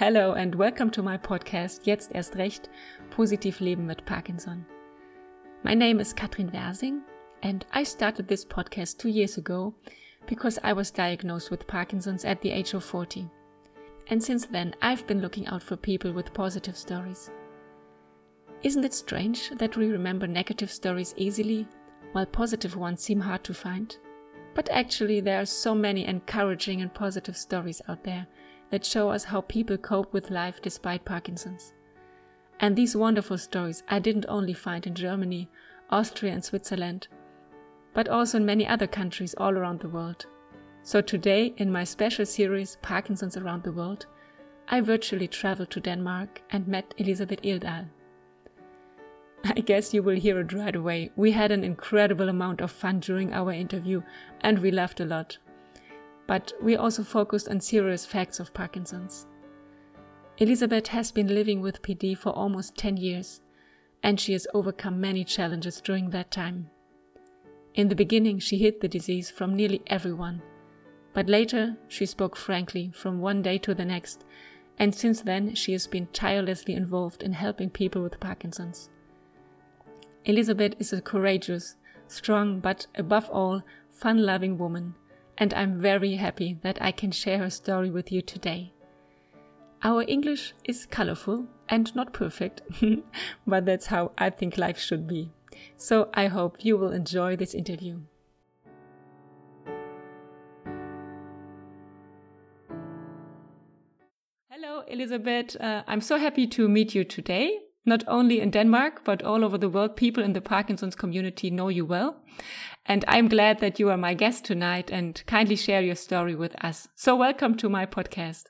Hello and welcome to my podcast Jetzt erst recht Positiv Leben mit Parkinson. My name is Katrin Wersing and I started this podcast two years ago because I was diagnosed with Parkinson's at the age of 40. And since then, I've been looking out for people with positive stories. Isn't it strange that we remember negative stories easily, while positive ones seem hard to find? But actually, there are so many encouraging and positive stories out there that show us how people cope with life despite Parkinson's. And these wonderful stories I didn't only find in Germany, Austria, and Switzerland, but also in many other countries all around the world. So today, in my special series Parkinson's Around the World, I virtually traveled to Denmark and met Elisabeth Ildal. I guess you will hear it right away. We had an incredible amount of fun during our interview and we laughed a lot. But we also focused on serious facts of Parkinson's. Elisabeth has been living with PD for almost 10 years and she has overcome many challenges during that time. In the beginning, she hid the disease from nearly everyone, but later she spoke frankly from one day to the next, and since then she has been tirelessly involved in helping people with Parkinson's. Elisabeth is a courageous, strong, but above all, fun loving woman, and I'm very happy that I can share her story with you today. Our English is colorful and not perfect, but that's how I think life should be. So I hope you will enjoy this interview. Hello, Elisabeth. Uh, I'm so happy to meet you today. Not only in Denmark, but all over the world, people in the Parkinson's community know you well. And I'm glad that you are my guest tonight and kindly share your story with us. So, welcome to my podcast.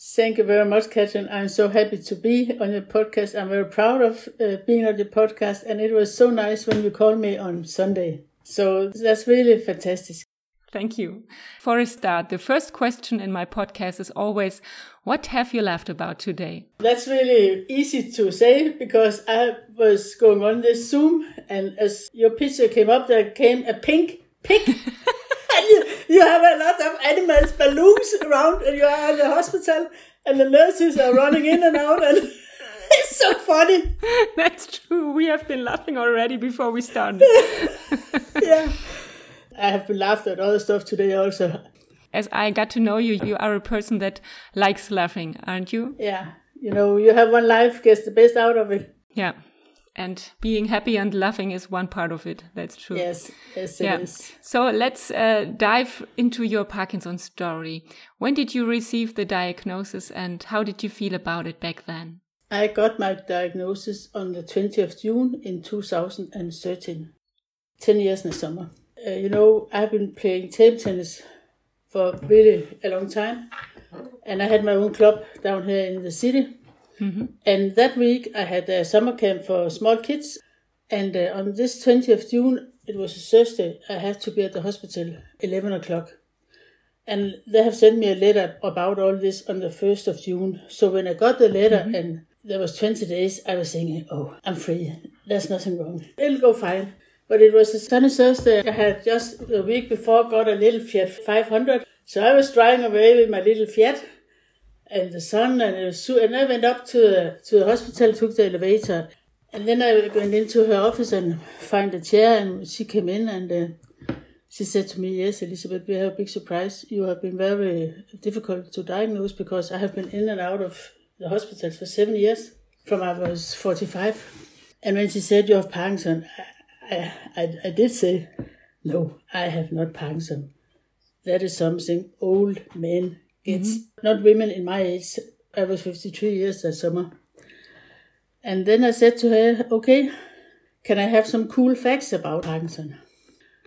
Thank you very much, Katrin. I'm so happy to be on your podcast. I'm very proud of uh, being on your podcast, and it was so nice when you called me on Sunday. So that's really fantastic. Thank you. For a start, the first question in my podcast is always, What have you laughed about today? That's really easy to say because I was going on this Zoom, and as your picture came up, there came a pink pig. and you, you have a lot of animals, balloons around, and you are in the hospital, and the nurses are running in and out, and it's so funny. That's true. We have been laughing already before we started. yeah. I have been laughed at other stuff today also. As I got to know you, you are a person that likes laughing, aren't you? Yeah. You know, you have one life, get the best out of it. Yeah. And being happy and laughing is one part of it. That's true. Yes, yes, yeah. is. So let's uh, dive into your Parkinson's story. When did you receive the diagnosis and how did you feel about it back then? I got my diagnosis on the 20th of June in 2013. 10 years in the summer. Uh, you know, I've been playing table tennis for really a long time, and I had my own club down here in the city. Mm-hmm. And that week, I had a summer camp for small kids. And uh, on this 20th of June, it was a Thursday, I had to be at the hospital 11 o'clock. And they have sent me a letter about all this on the 1st of June. So when I got the letter mm-hmm. and there was 20 days, I was thinking, oh, I'm free. There's nothing wrong. It'll go fine. But it was a sunny Thursday. I had just a week before got a little Fiat 500. So I was driving away with my little Fiat and the sun, and it was so, and I went up to the, to the hospital, took the elevator, and then I went into her office and found a chair, and she came in and uh, she said to me, "Yes, Elisabeth, we have a big surprise. You have been very difficult to diagnose because I have been in and out of the hospital for seven years, from I was forty-five." And when she said you have Parkinson, I, I, I did say, "No, I have not Parkinson. That is something old men it's mm-hmm. not women in my age. I was 53 years that summer. And then I said to her, okay, can I have some cool facts about Parkinson?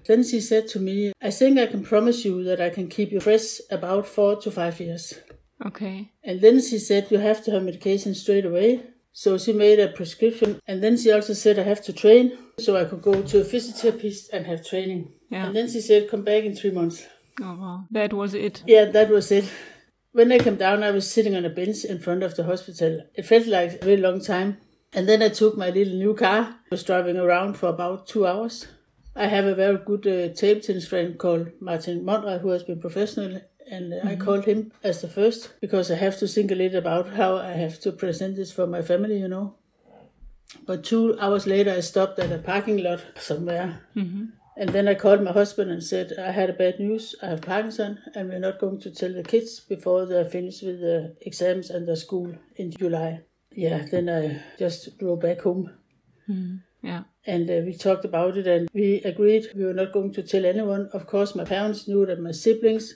Then she said to me, I think I can promise you that I can keep you fresh about four to five years. Okay. And then she said, you have to have medication straight away. So she made a prescription. And then she also said, I have to train. So I could go to a physiotherapist and have training. Yeah. And then she said, come back in three months. Oh, wow. That was it. Yeah, that was it. When I came down, I was sitting on a bench in front of the hospital. It felt like a very long time. And then I took my little new car. I was driving around for about two hours. I have a very good uh, table tennis friend called Martin Monrad, who has been professional and I called him as the first because I have to think a little about how I have to present this for my family, you know. But two hours later, I stopped at a parking lot somewhere. And then I called my husband and said, I had a bad news. I have Parkinson, and we're not going to tell the kids before they're finished with the exams and the school in July. Yeah, then I just drove back home Yeah. and uh, we talked about it and we agreed we were not going to tell anyone. Of course, my parents knew that my siblings,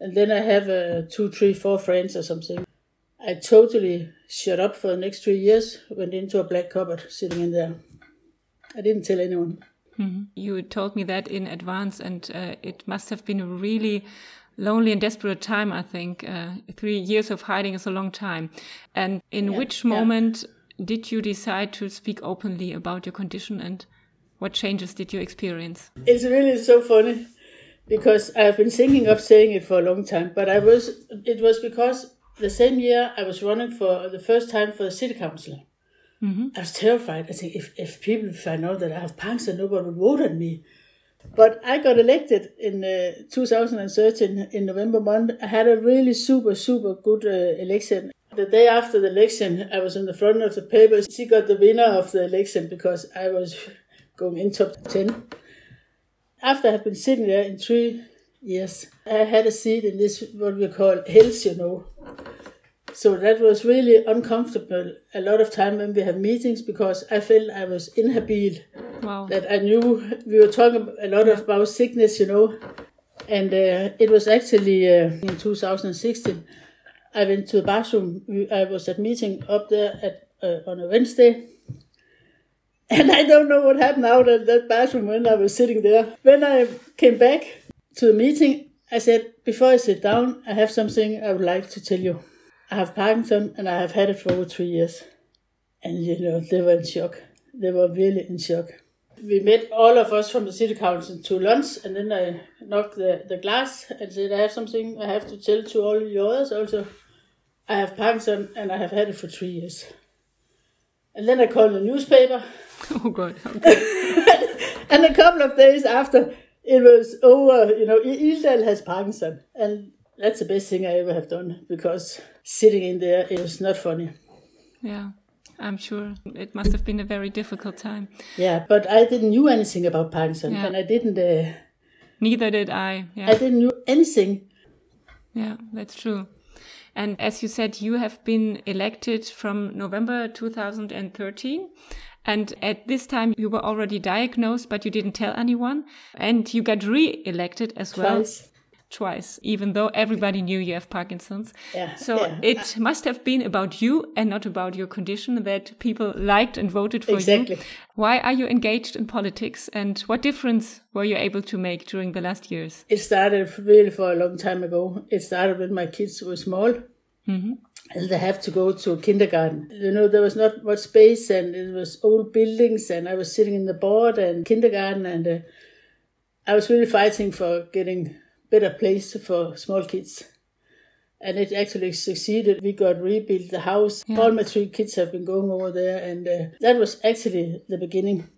and then I have uh, two, three, four friends or something. I totally shut up for the next three years, went into a black cupboard sitting in there. I didn't tell anyone. You told me that in advance, and uh, it must have been a really lonely and desperate time, I think. Uh, three years of hiding is a long time. And in Yeah, which yeah. moment did you decide to speak openly about your condition and what changes did you experience? It's really so funny because I've been thinking of saying it for a long time, but I was it was because the same year I was running for the first time for the city council. I was terrified. I think if, if people find out that I have Parkinson, nobody would vote on me. But I got elected in uh, 2013 in November month. I had a really super, super good uh, election. The day after the election, I was in the front of the papers. She got the winner of the election because I was going in top 10 after I've been sitting there in three years, I had a seat in this what we call health, you know. So that was really uncomfortable a lot of time when we have meetings because I felt I was inhabile. Wow. That I knew we were talking a lot about sickness, you know. And uh, it was actually uh, in 2016. I went to the bathroom. I was at meeting up there at uh, on a Wednesday, and I don't know what happened out of that bathroom when I was sitting there. When I came back to the meeting, I said, before I sit down, I have something I would like to tell you. I have Parkinson and I have had it for over three years. And you know, they were in shock. They were really in shock. We met all of us from the city council to lunch, and then I knocked the, the glass and said, I have something I have to tell to all you others also. I have Parkinson and I have had it for three years. And then I called the newspaper, Oh, God. Okay. and a couple of days after, it was over. You know, Ildal has Parkinson, and that's the best thing I ever have done because sitting in there is not funny. yeah. I'm sure it must have been a very difficult time. Yeah, but I didn't knew anything about Parkinson, Yeah. and I didn't. Uh, Neither did I. Yeah. I didn't know anything. Yeah, that's true. And as you said, you have been elected from November 2013. And at this time, you were already diagnosed, but you didn't tell anyone. And you got re elected as well Twice. twice, even though everybody knew you have Parkinson's. Yeah, So yeah. it must have been about you and not about your condition that people liked and voted for Exactly. you. Why are you engaged in politics and what difference were you able to make during the last years? It started really for a long time ago. It started when my kids were small. And they have to go to kindergarten. You know, there was not much space, and it was old buildings, and I was sitting in the board and kindergarten, and uh, I was really fighting for getting better place for small kids. And it actually succeeded. We got rebuilt the house. All my three kids have been going over there, and uh, that was actually the beginning.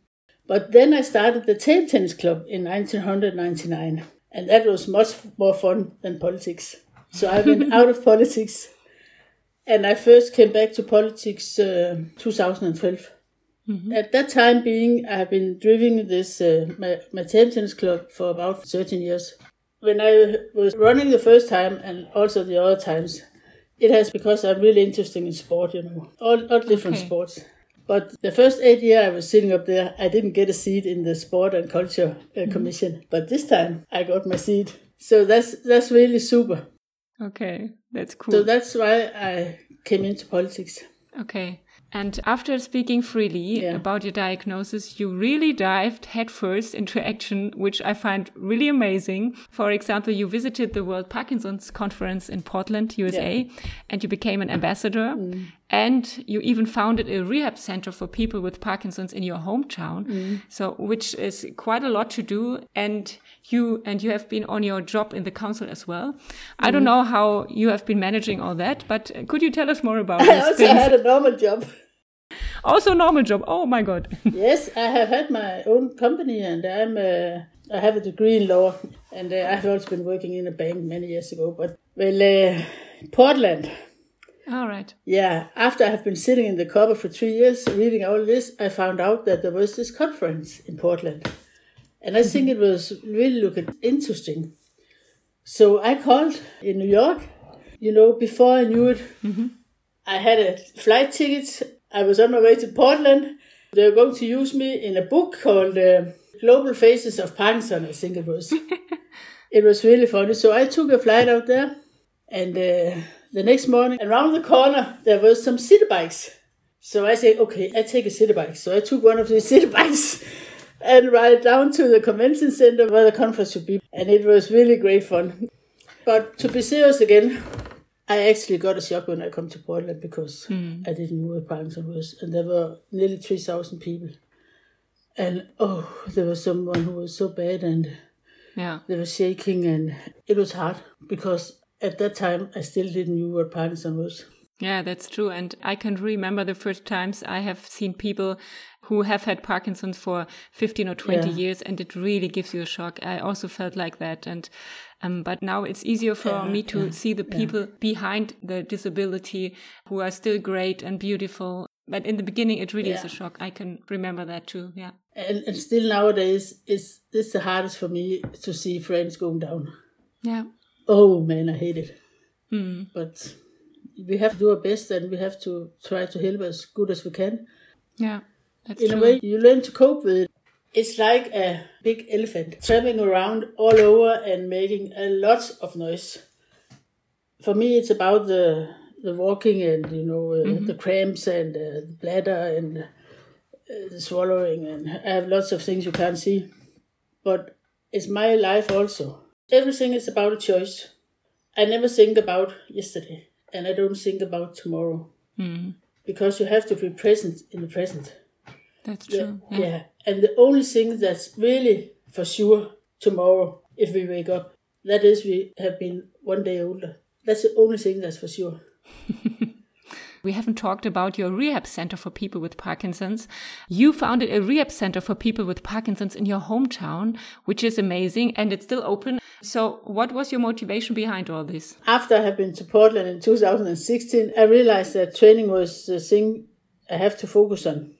But then I started the table tennis club in 1999, and that was much more fun than politics. So I went out of politics, and I first came back to politics uh, 2012. At that time being, I have been driving this uh, my, my tennis club for about 13 years. When I was running the first time and also the other times, it has because I'm really interested in sport, you know, all, all different Okay. sports. But the first eight year I was sitting up there, I didn't get a seat in the sport and culture uh, commission. But this time I got my seat, so that's that's really super. Okay, that's cool. So that's why I came into politics. Okay. And after speaking freely Yeah. about your diagnosis, you really dived headfirst into action, which I find really amazing. For example, you visited the World Parkinson's Conference in Portland, USA, and you became an ambassador. Mm. And you even founded a rehab center for people with Parkinson's in your hometown. So, which is quite a lot to do. And you, and you have been on your job in the council as well. I don't know how you have been managing all that, but could you tell us more about I also things? had a normal job. Also normal job. Oh my god. yes, I have had my own company, and I'm uh, I have a degree in law, and uh, I've also been working in a bank many years ago. But well, uh, Portland. All right. Yeah, after I have been sitting in the cupboard for three years reading all this, I found out that there was this conference in Portland, and I think it was really looking interesting. So I called in New York. You know, before I knew it, I had a flight ticket. I was on my way to Portland. They were going to use me in a book called uh, Global Faces of Parkinson, I think it was. it was really funny. So I took a flight out there, and uh, the next morning, around the corner, there was some city bikes. So I said, okay, I take a city bike. So I took one of these city bikes and ride down to the convention center where the conference would be. And it was really great fun. But to be serious again, I actually got a shock when I come to Portland because hmm. I didn't know what Parkinson was. And there were nearly 3,000 people. And oh, there was someone who was so bad and Yeah. they were shaking and it was hard because at that time I still didn't know what Parkinson was. Yeah, that's true. And I can remember the first times I have seen people who have had Parkinson's for 15 or 20 Yeah. years, and it really gives you a shock. I also felt like that. And, um, but now it's easier for Yeah, me to yeah, see the people behind the disability who are still great and beautiful. But in the beginning, it really is a shock. I can remember that too. Yeah. And, and still nowadays, it's this the hardest for me to see friends going down. Yeah. Oh man, I hate it. Hmm. But we have to do our best and we have to try to help as good as we can. Yeah. That's In true. a way, you learn to cope with it. It's like a big elephant traveling around all over and making a lot of noise. For me, it's about the the walking and you know uh, the cramps and uh, the bladder and uh, the swallowing and I have lots of things you can't see. But it's my life also. Everything is about a choice. I never think about yesterday and I don't think about tomorrow Hmm. because you have to be present in the present. That's Yeah, true. yeah. And the only thing that's really for sure tomorrow, if we wake up, that is we have been one day older. That's the only thing that's for sure. We haven't talked about your rehab center for people with Parkinson's. You founded a rehab center for people with Parkinson's in your hometown, which is amazing and it's still open. So, what was your motivation behind all this? After I had been to Portland in 2016, I realized that training was the thing I have to focus on.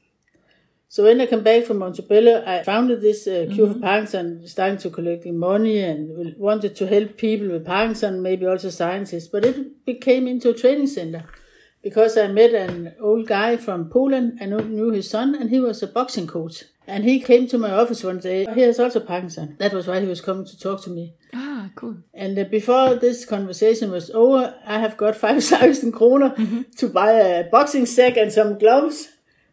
So when I came back from Montebello, I founded this uh, Cure for Parkinson, starting to collecting money and wanted to help people with Parkinson, maybe also scientists. But it became into a training center because I met an old guy from Poland. I knew- his son, and he was a boxing coach. And he came to my office one day. He has also Parkinson. That was why he was coming to talk to me. Ah, cool. And uh, before this conversation was over, I have got 5,000 kroner to buy a boxing sack and some gloves.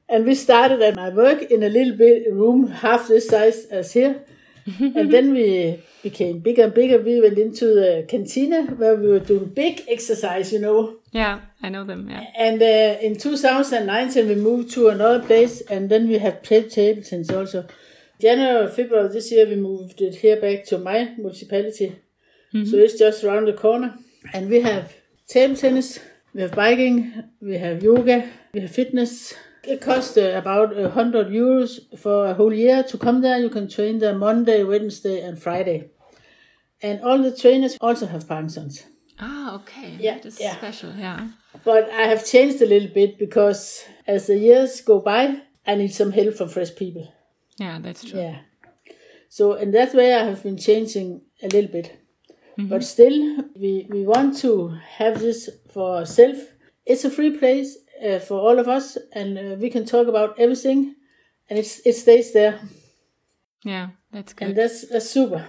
And we started at my work in a little bit room, half this size as here. and then we became bigger and bigger. We went into the cantina where we were doing big exercise, you know. Yeah, I know them. Yeah. And uh, in 2019, we moved to another place, and then we have played table tennis also. January February this year, we moved it here back to my municipality. So it's just around the corner. And we have table tennis, we have biking, we have yoga, we have fitness. It costs uh, about 100 euros for a whole year to come there. You can train there Monday, Wednesday, and Friday. And all the trainers also have Parkinson's. Ah, okay. Yeah, That is yeah. special. Yeah. But I have changed a little bit because as the years go by, I need some help from fresh people. Yeah, that's true. Yeah. So in that way, I have been changing a little bit. But still, we, we want to have this for ourselves. It's a free place uh, for all of us, and uh, we can talk about everything, and it's, it stays there. Yeah, that's good. And that's, that's super.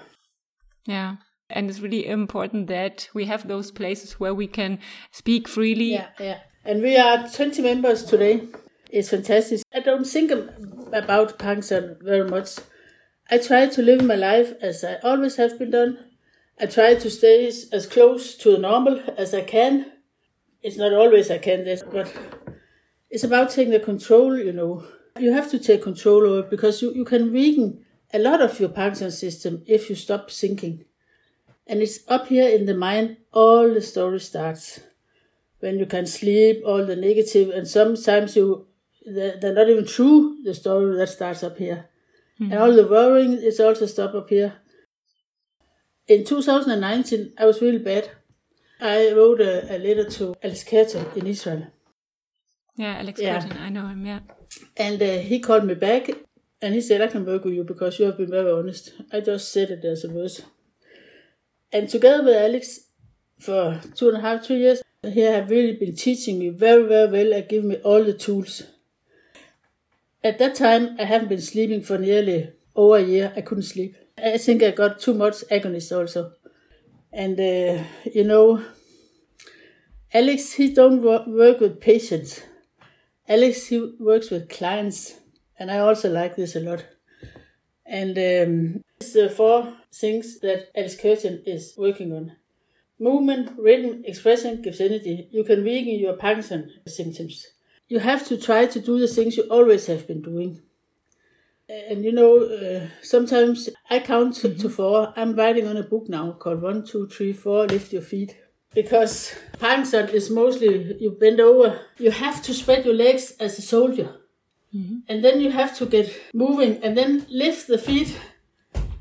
Yeah. And it's really important that we have those places where we can speak freely. Yeah, yeah. And we are 20 members today. It's fantastic. I don't think about Parkinson very much. I try to live my life as I always have been done. I try to stay as as close to normal as I can. It's not always I can this, but it's about taking the control, you know. You have to take control over it because you, you can weaken a lot of your Parkinson system if you stop thinking. And it's up here in the mind, all the story starts when you can sleep, all the negative, and sometimes you they're, they're not even true. The story that starts up here, And all the worrying is also stopped up here. In 2019, I was really bad. I wrote a, a letter to Alex Kerten in Israel. Yeah, Alex Yeah. I know him, yeah. And uh, he called me back and he said, I can work with you because you have been very honest. I just said it as it was. And together with Alex for two and a half, three years, he have really been teaching me very, very well and giving me all the tools. At that time, I haven't been sleeping for nearly over a year. I couldn't sleep. I think I got too much agonist also. And, uh, you know, Alex, he don't work with patients. Alex, he works with clients, and I also like this a lot. And um, it's the four things that Alex Kerten is working on. Movement, rhythm, expression gives energy. You can weaken your Parkinson symptoms. You have to try to do the things you always have been doing. And you know, uh, sometimes I count to, to four. I'm writing on a book now called One, Two, Three, Four, Lift Your Feet. Because Parkinson is mostly you bend over. You have to spread your legs as a soldier. Mm-hmm. And then you have to get moving and then lift the feet.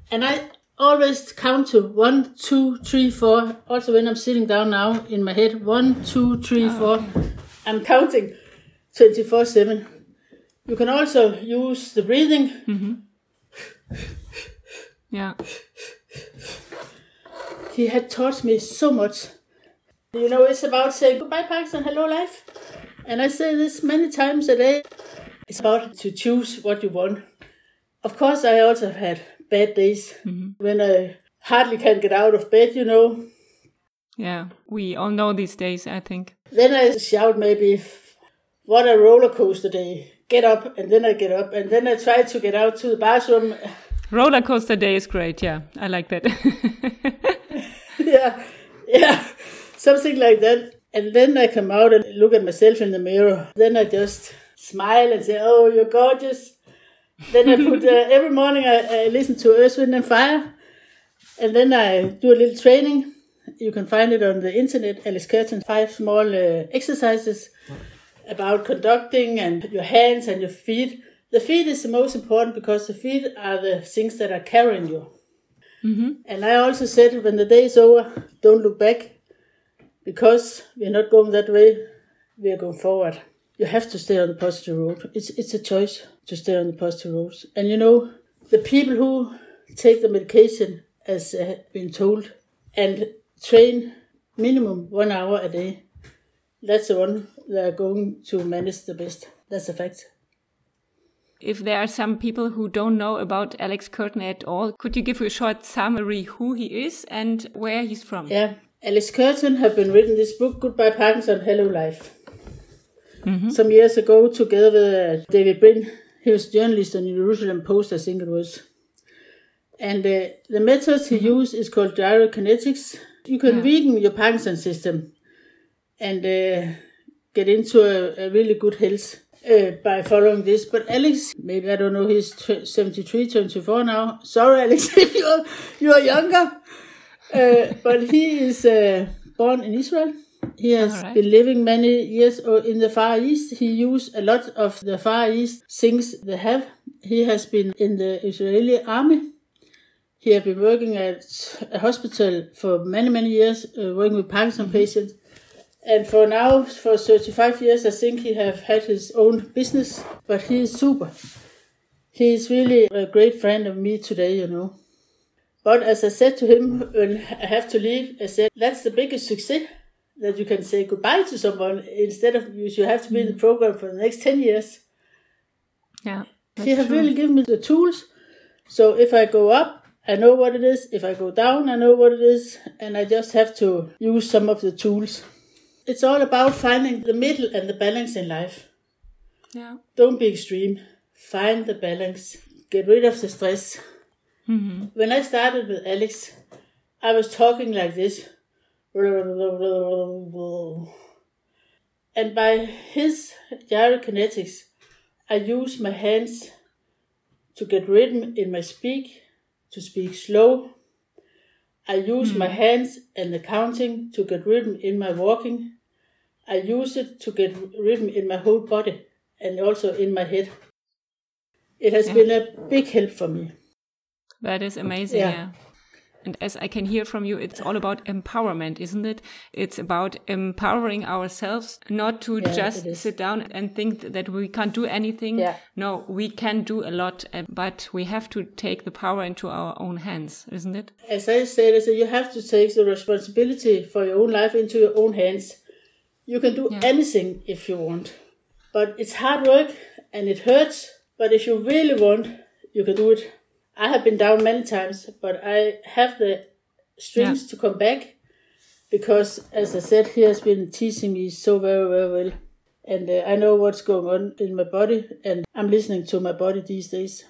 And I always count to one, two, three, four. Also, when I'm sitting down now in my head, one, two, three, ah, four. I'm counting 24 7. You can also use the breathing. Mm-hmm. Yeah. He had taught me so much. You know, it's about saying goodbye, Parkinson, hello, life. And I say this many times a day. It's about to choose what you want. Of course, I also have had bad days mm-hmm. when I hardly can get out of bed, you know. Yeah. We all know these days, I think. Then I shout maybe, what a roller coaster day. Get up, and then I get up, and then I try to get out to the bathroom. Roller coaster day is great, yeah. I like that. yeah, yeah, something like that. And then I come out and look at myself in the mirror. Then I just smile and say, "Oh, you're gorgeous." Then I put uh, every morning I, I listen to Earth, Wind and Fire, and then I do a little training. You can find it on the internet. Alice Kerten, five small uh, exercises about conducting and your hands and your feet. The feet is the most important because the feet are the things that are carrying you. And I also said when the day is over, don't look back because we're not going that way, we are going forward. You have to stay on the positive road. It's, it's a choice to stay on the positive road. And you know, the people who take the medication as uh, been told and train minimum one hour a day, that's the one that are going to manage the best. That's a fact. if there are some people who don't know about Alex Kerten at all, could you give a short summary who he is and where he's from? Yeah, Alice Kerten have been written this book, Goodbye Parkinson, Hello Life. Some years ago, together with uh, David Brin, he was a journalist on the Jerusalem Post, I think it was. And uh, the method he used is called gyrokinetics. You can Yeah. weaken your Parkinson system and uh, get into a, a really good health uh, by following this. But Alex, maybe I don't know, he's tw- 73, 24 now. Sorry, Alex, if you're, you're younger. Uh, but he is uh, born in Israel. He has Alright. been living many years in the Far East. He used a lot of the Far East things they have. He has been in the Israeli army. He has been working at a hospital for many, many years, uh, working with Parkinson patients. And for now, for 35 years, I think he have had his own business. But he is super. He is really a great friend of me today, you know. But as I said to him when I have to leave, I said, that's the biggest success that you can say goodbye to someone instead of you should have to be in the program for the next 10 years. Yeah. he have really given me the tools. So if I go up, I know what it is. If I go down, I know what it is. And I just have to use some of the tools. It's all about finding the middle and the balance in life. Yeah. Don't be extreme. Find the balance. Get rid of the stress. Mm-hmm. When I started with Alex, I was talking like this. And by his gyrokinetics, I use my hands to get rhythm in my speak, to speak slow. I use my mm-hmm. hands and the counting to get rhythm in my walking. I use it to get rhythm in my whole body and also in my head. it has yeah. been a big help for me. That is amazing. yeah. yeah. And as I can hear from you, it's all about empowerment, isn't it? It's about empowering ourselves, not to yeah, just sit down and think that we can't do anything. Yeah. No, we can do a lot, uh, but we have to take the power into our own hands, isn't it? As I said, you have to take the responsibility for your own life into your own hands. You can do yeah. anything if you want, but it's hard work and it hurts. But if you really want, you can do it. I have been down many times, but I have the strength yeah. to come back because, as I said, he has been teaching me so very, very well. And uh, I know what's going on in my body, and I'm listening to my body these days.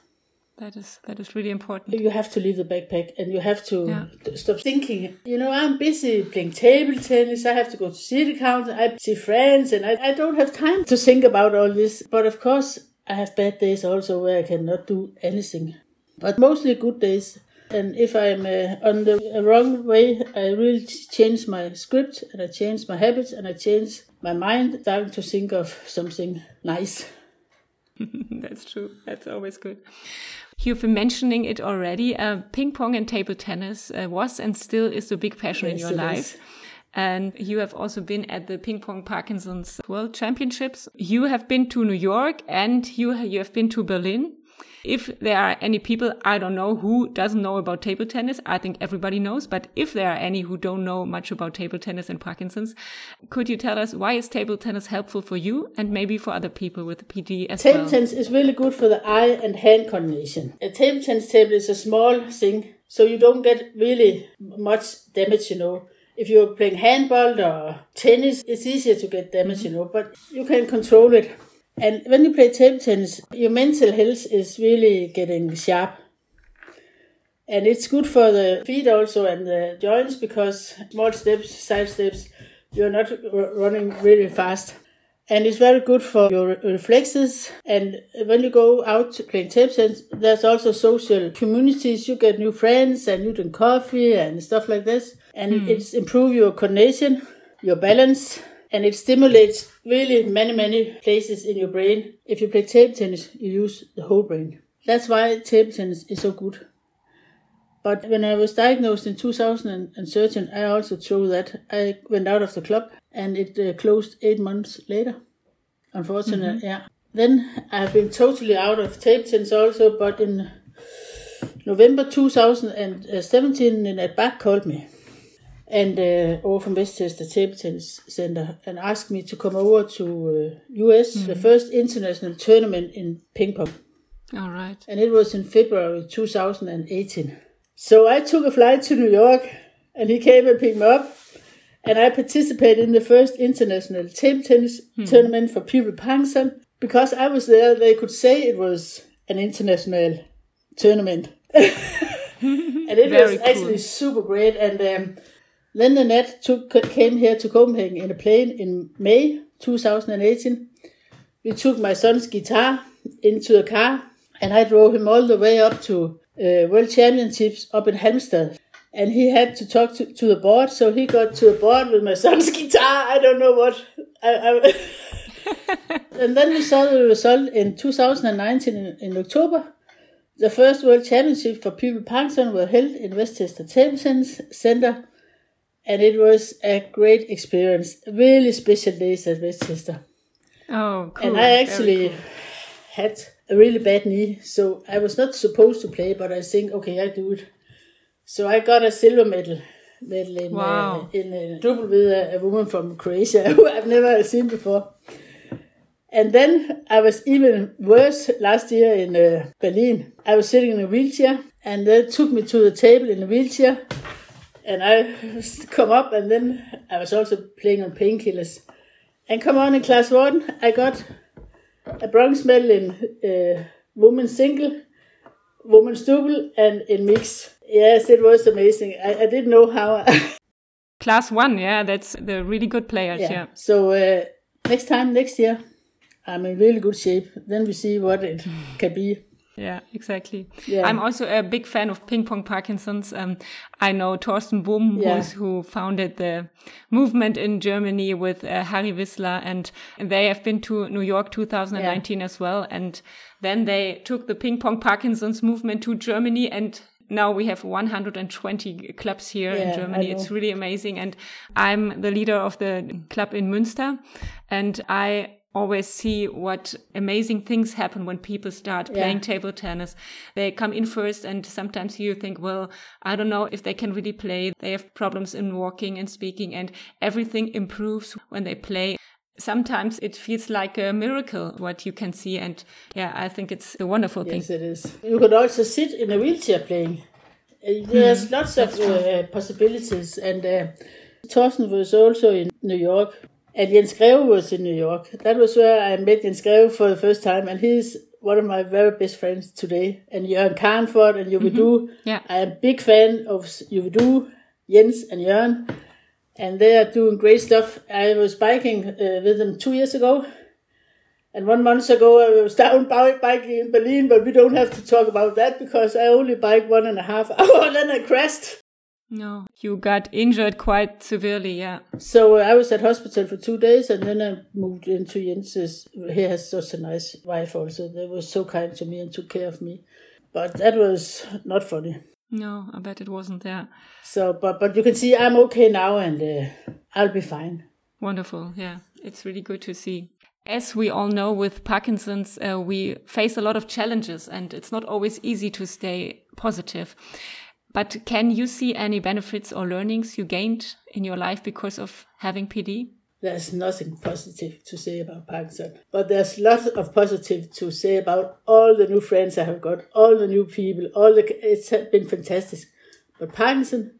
That is that is really important. You have to leave the backpack, and you have to yeah. stop thinking. You know, I'm busy playing table tennis. I have to go to city council. I see friends, and I, I don't have time to think about all this. But of course, I have bad days also where I cannot do anything but mostly good days. And if I'm uh, on the wrong way, I really change my script and I change my habits and I change my mind, starting to think of something nice. That's true. That's always good. You've been mentioning it already. Uh, ping pong and table tennis uh, was and still is a big passion yes, in your life. Is. And you have also been at the Ping Pong Parkinson's World Championships. You have been to New York and you, you have been to Berlin. If there are any people, I don't know who doesn't know about table tennis. I think everybody knows, but if there are any who don't know much about table tennis and Parkinson's, could you tell us why is table tennis helpful for you and maybe for other people with PD as table well? Table tennis is really good for the eye and hand coordination. A table tennis table is a small thing, so you don't get really much damage, you know if you're playing handball or tennis, it's easier to get damage, you know, but you can control it. And when you play table tennis, your mental health is really getting sharp. And it's good for the feet also and the joints because small steps, side steps, you're not running really fast. And it's very good for your reflexes. And when you go out playing table tennis, there's also social communities. You get new friends and you drink coffee and stuff like this. And mm. it's improve your coordination, your balance, and it stimulates really many, many places in your brain. If you play table tennis, you use the whole brain. That's why table tennis is so good. But when I was diagnosed in 2013, I also threw that. I went out of the club and it uh, closed eight months later. Unfortunately, mm-hmm. yeah. Then I've been totally out of table tennis also, but in November 2017, Nat Bach called me and uh, over from Westchester Table Tennis Center and asked me to come over to uh, US, mm-hmm. the first international tournament in ping pong. All right. And it was in February 2018. So I took a flight to New York and he came and picked me up. And I participated in the first international table tennis mm-hmm. tournament for people Parkinson. Because I was there, they could say it was an international tournament. and it was cool. actually super great. And um, then Nat took, came here to Copenhagen in a plane in May 2018. We took my son's guitar into a car and I drove him all the way up to uh, World Championships up in Halmstad. And he had to talk to, to the board, so he got to the board with my son's guitar. I don't know what. I, I and then we saw the result in 2019 in, in October. The first World Championship for people Parkinson were held in Westchester Table Tennis Center and it was a great experience. Really special days at Westchester. Oh, cool. And I actually cool. had a really bad knee, so I was not supposed to play, but I think, okay, I do it. So I got a silver medal, medal in, uh, wow. uh, in a double with a, a woman from Croatia who I've never seen before. And then I was even worse last year in uh, Berlin. I was sitting in a wheelchair, and they took me to the table in a wheelchair and I come up, and then I was also playing on painkillers. And come on in class one, I got a bronze medal in uh, women's single, women's double, and in mix. Yes, it was amazing. I, I didn't know how. class one, yeah, that's the really good players. Yeah. yeah. So uh, next time, next year, I'm in really good shape. Then we see what it can be. Yeah, exactly. Yeah. I'm also a big fan of ping pong Parkinson's. Um, I know Thorsten Bohm, Yeah. who founded the movement in Germany with uh, Harry Wissler, and they have been to New York 2019 as well. And then they took the ping pong Parkinson's movement to Germany and now we have 120 clubs here Yeah, in Germany. It's really amazing. And I'm the leader of the club in Münster. And I always see what amazing things happen when people start Yeah. playing table tennis. They come in first and sometimes you think, well, I don't know if they can really play. They have problems in walking and speaking and everything improves when they play. Sometimes it feels like a miracle what you can see. And yeah, I think it's a wonderful thing. Yes, it is. You could also sit in a wheelchair playing. Uh, There's Hmm, lots of uh, possibilities. And uh, Thorsten was also in New York. And Jens Greve was in New York. That was where I met Jens Greve for the first time. And he's one of my very best friends today. And Jørgen Karnford and Juvidu. Yeah. I am a big fan of Juvidu, Jens and Jørgen. And they are doing great stuff. I was biking uh, with them two years ago. And one month ago, I was down bi- biking in Berlin, but we don't have to talk about that because I only bike one and a half hour and then I crashed. No, you got injured quite severely. Yeah. So uh, I was at hospital for two days and then I moved into Jens's. He has such a nice wife also. They were so kind to me and took care of me. But that was not funny. No, I bet it wasn't there. So, but, but you can see I'm okay now and uh, I'll be fine. Wonderful. Yeah, it's really good to see. As we all know, with Parkinson's, uh, we face a lot of challenges and it's not always easy to stay positive. But can you see any benefits or learnings you gained in your life because of having PD? There's nothing positive to say about Parkinson, but there's lots of positive to say about all the new friends I have got, all the new people, all the. It's been fantastic, but Parkinson,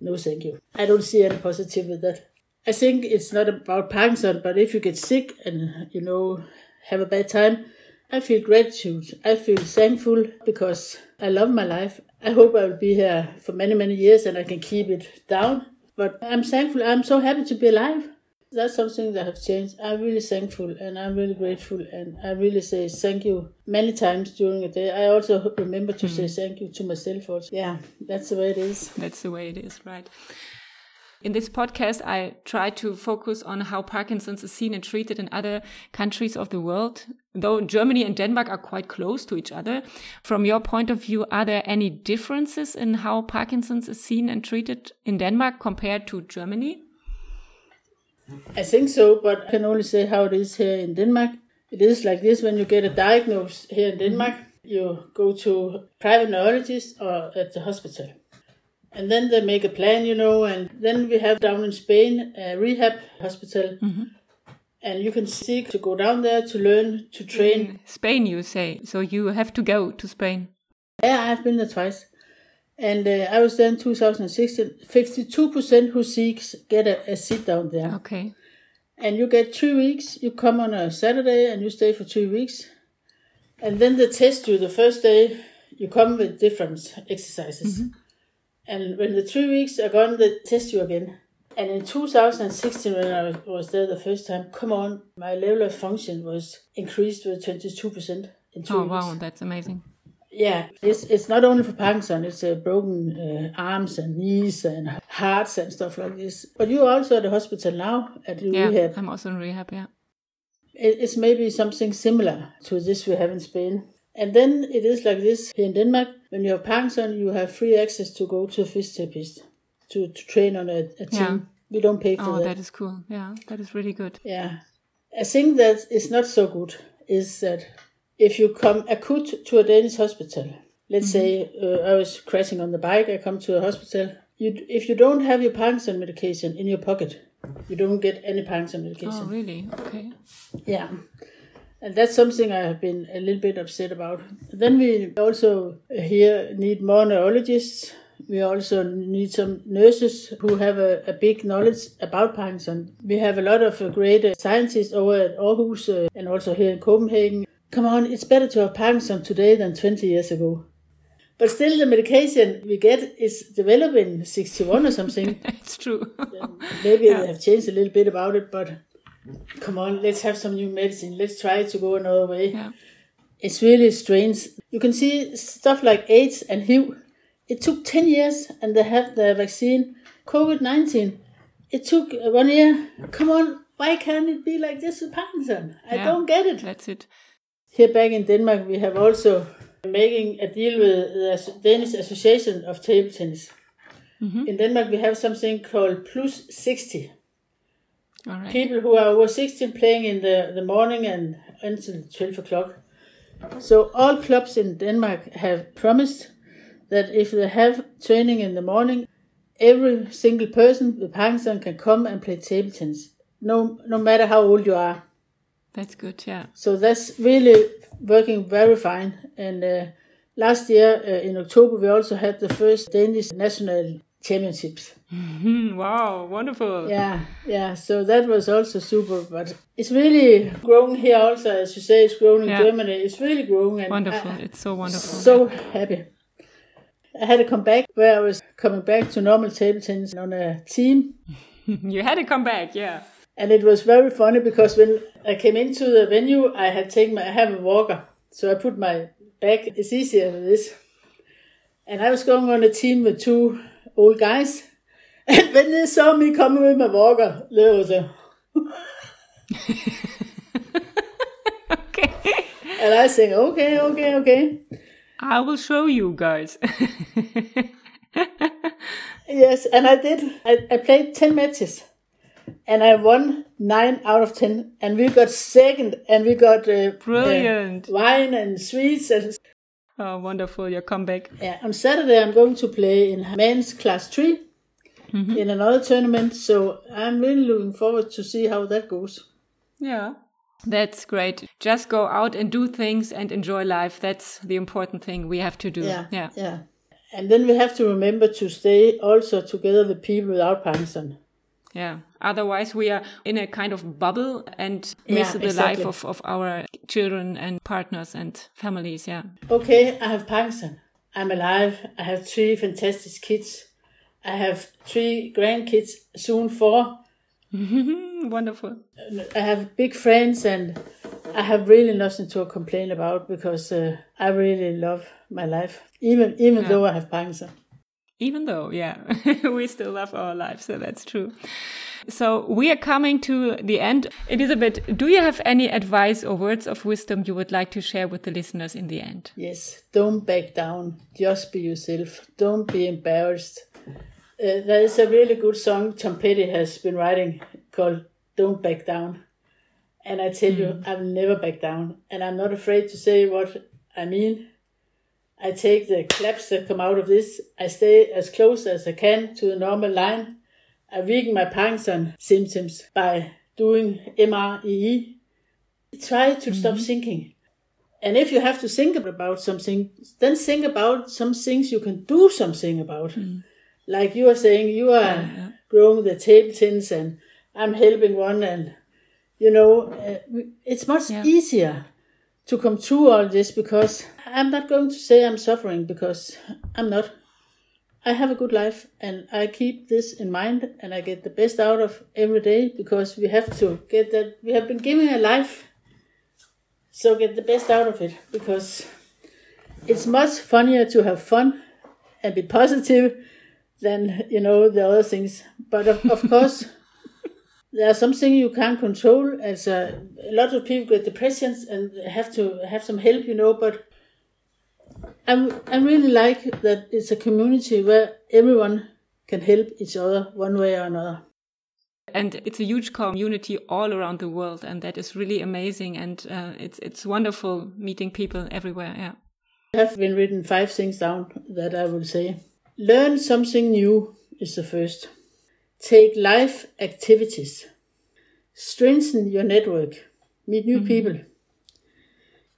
no, thank you. I don't see any positive with that. I think it's not about Parkinson, but if you get sick and you know have a bad time, I feel gratitude. I feel thankful because I love my life. I hope I will be here for many many years and I can keep it down. But I'm thankful. I'm so happy to be alive that's something that have changed. I'm really thankful and I'm really grateful and I really say thank you many times during the day. I also remember to say hmm. thank you to myself also. Yeah, that's the way it is. That's the way it is, right? In this podcast, I try to focus on how Parkinson's is seen and treated in other countries of the world. Though Germany and Denmark are quite close to each other, from your point of view, are there any differences in how Parkinson's is seen and treated in Denmark compared to Germany? I think so, but I can only say how it is here in Denmark. It is like this when you get a diagnosis here in Denmark, you go to private neurologist or at the hospital. And then they make a plan, you know, and then we have down in Spain a rehab hospital. And you can seek to go down there to learn to train. In Spain, you say. So you have to go to Spain. Yeah, I've been there twice. And uh, I was there in 2016. 52% who seeks get a, a seat down there. Okay. And you get two weeks. You come on a Saturday and you stay for two weeks. And then they test you the first day. You come with different exercises. And when the three weeks are gone, they test you again. And in 2016, when I was- there the first time, come on, my level of function was increased with 22% in two Oh, weeks. wow. That's amazing. Yeah, it's it's not only for Parkinson. It's uh, broken uh, arms and knees and hearts and stuff like this. But you're also at the hospital now at the Yeah, rehab. I'm also in rehab. Yeah. It- It's maybe something similar to this we have in Spain. And then it is like this here in Denmark. When you have Parkinson, you have free access to go to a physiotherapist to, to train on a, a team. Yeah. We don't pay for Oh, that. that is cool. Yeah, that is really good. Yeah. A thing that is not so good is that if you come acute to a Danish hospital, let's say uh, I was crashing on the bike, I come to a hospital. You, if you don't have your Parkinson medication in your pocket, you don't get any Parkinson medication. Oh, really? Okay. Yeah. And that's something I have been a little bit upset about. Then we also here need more neurologists. We also need some nurses who have a, a big knowledge about Parkinson. We have a lot of uh, great uh, scientists over at Aarhus uh, and also here in Copenhagen. Come on, it's better to have Parkinson today than 20 years ago. But still, the medication we get is developed in 61 or something. it's true. Maybe they have changed a little bit about it, but come on, let's have some new medicine. Let's try to go another way. yeah. it's really strange. You can see stuff like AIDS and HIV. It took 10 years and they have the vaccine. COVID 19, it took uh, one year. Come on, why can't it be like this with Parkinson? I Yeah. don't get it. That's it. Here back in Denmark, we have also making a deal with the Danish Association of Table Tennis. Mm-hmm. In Denmark, we have something called Plus 60. All right. People who are over 16 playing in the, the morning and until 12 o'clock. So all clubs in Denmark have promised that if they have training in the morning, every single person with Parkinson can come and play table tennis, no, no matter how old you are. That's good. Yeah. So that's really working very fine. And uh, last year uh, in October, we also had the first Danish national championships. Wow. Wonderful. Yeah, yeah. So that was also super. But it's really growing here also, as you say, it's growing in Yeah. Germany. It's really growing. And Wonderful. I- it's so wonderful. so happy. I had a comeback where I was coming back to normal table tennis on a team. you had to come back. Yeah. And it was very funny because when I came into the venue, I had taken my, I have a walker. So I put my back, it's easier with this. And I was going on a team with two old guys. And when they saw me coming with my walker, they was a, Okay. and I saying, okay, okay, okay. I will show you guys. Yes, and I did. I, I played 10 matches. And I won 9 out of 10. And we got second. And we got uh, Brilliant. uh, wine and sweets. And oh, wonderful. Your comeback. Yeah, on Saturday I'm going to play in men's class 3 in another tournament. So I'm really looking forward to see how that goes. Yeah. That's great. Just go out and do things and enjoy life. That's the important thing we have to do. Yeah, Yeah. yeah. And then we have to remember to stay also together with people without Parkinson. Yeah. Otherwise, we are in a kind of bubble and Yeah, miss the exactly. life of, of our children and partners and families. Yeah. Okay, I have Parkinson. I'm alive. I have three fantastic kids. I have three grandkids, soon four. Wonderful. I have big friends and I have really nothing to complain about because uh, I really love my life, even even Yeah. though I have Parkinson. Even though, yeah, we still love our lives, so that's true. So we are coming to the end. Elizabeth, do you have any advice or words of wisdom you would like to share with the listeners in the end? Yes, don't back down. Just be yourself. Don't be embarrassed. Uh, there is a really good song Tom Petty has been writing called "Don't Back Down," and I tell you, mm. I will never back down, and I'm not afraid to say what I mean. I take the claps that come out of this. I stay as close as I can to the normal line. I weaken my Parkinson symptoms by doing MREE. Try to stop mm-hmm. thinking. And if you have to think about something, then think about some things you can do something about. Mm. Like you are saying, you are growing the table tins and I'm helping one, and you know, uh, it's much Yeah. easier to come through all this because I'm not going to say I'm suffering because I'm not. I have a good life and I keep this in mind and I get the best out of every day because we have to get that. We have been given a life, so get the best out of it because it's much funnier to have fun and be positive than you know the other things. But of, of course, there are some things you can't control. As a, a lot of people get depressions and have to have some help, you know. But I I really like that it's a community where everyone can help each other one way or another. And it's a huge community all around the world, and that is really amazing. And uh, it's it's wonderful meeting people everywhere. Yeah. I have been written five things down that I will say. Learn something new is the first. Take life activities. Strengthen your network. Meet new people.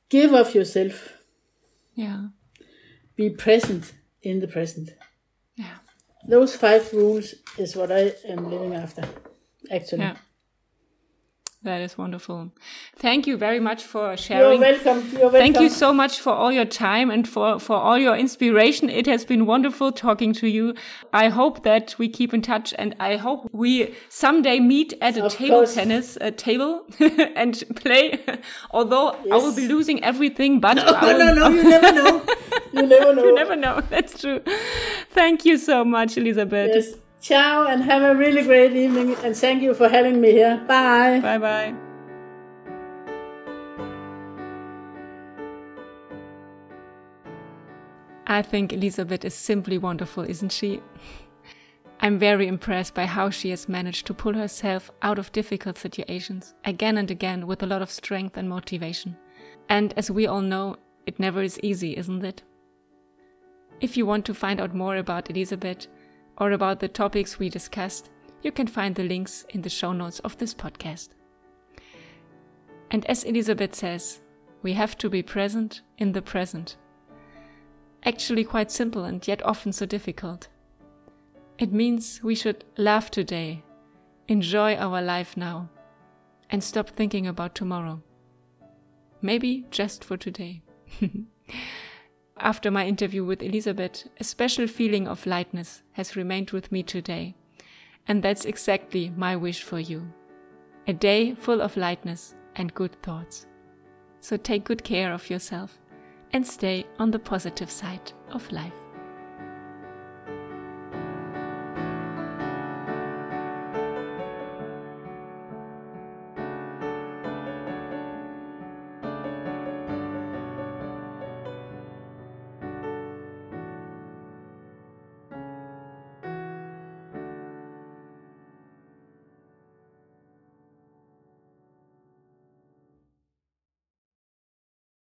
Give of yourself. Yeah. Be present in the present. Yeah. Those five rules is what I am living after, actually. Yeah. That is wonderful. Thank you very much for sharing. You're welcome. You're welcome. Thank you so much for all your time and for, for all your inspiration. It has been wonderful talking to you. I hope that we keep in touch and I hope we someday meet at a Of table course. tennis a table and play. Although I will be losing everything, but No, will, no, no. You never know. You never know. you never know. That's true. Thank you so much, Elizabeth. Yes. Ciao and have a really great evening. And thank you for having me here. Bye. Bye bye. I think Elizabeth is simply wonderful, isn't she? I'm very impressed by how she has managed to pull herself out of difficult situations again and again with a lot of strength and motivation. And as we all know, it never is easy, isn't it? If you want to find out more about Elizabeth or about the topics we discussed, you can find the links in the show notes of this podcast. And as Elizabeth says, we have to be present in the present. Actually, quite simple and yet often so difficult. It means we should laugh today, enjoy our life now, and stop thinking about tomorrow. Maybe just for today. After my interview with Elizabeth, a special feeling of lightness has remained with me today. And that's exactly my wish for you. A day full of lightness and good thoughts. So take good care of yourself and stay on the positive side of life.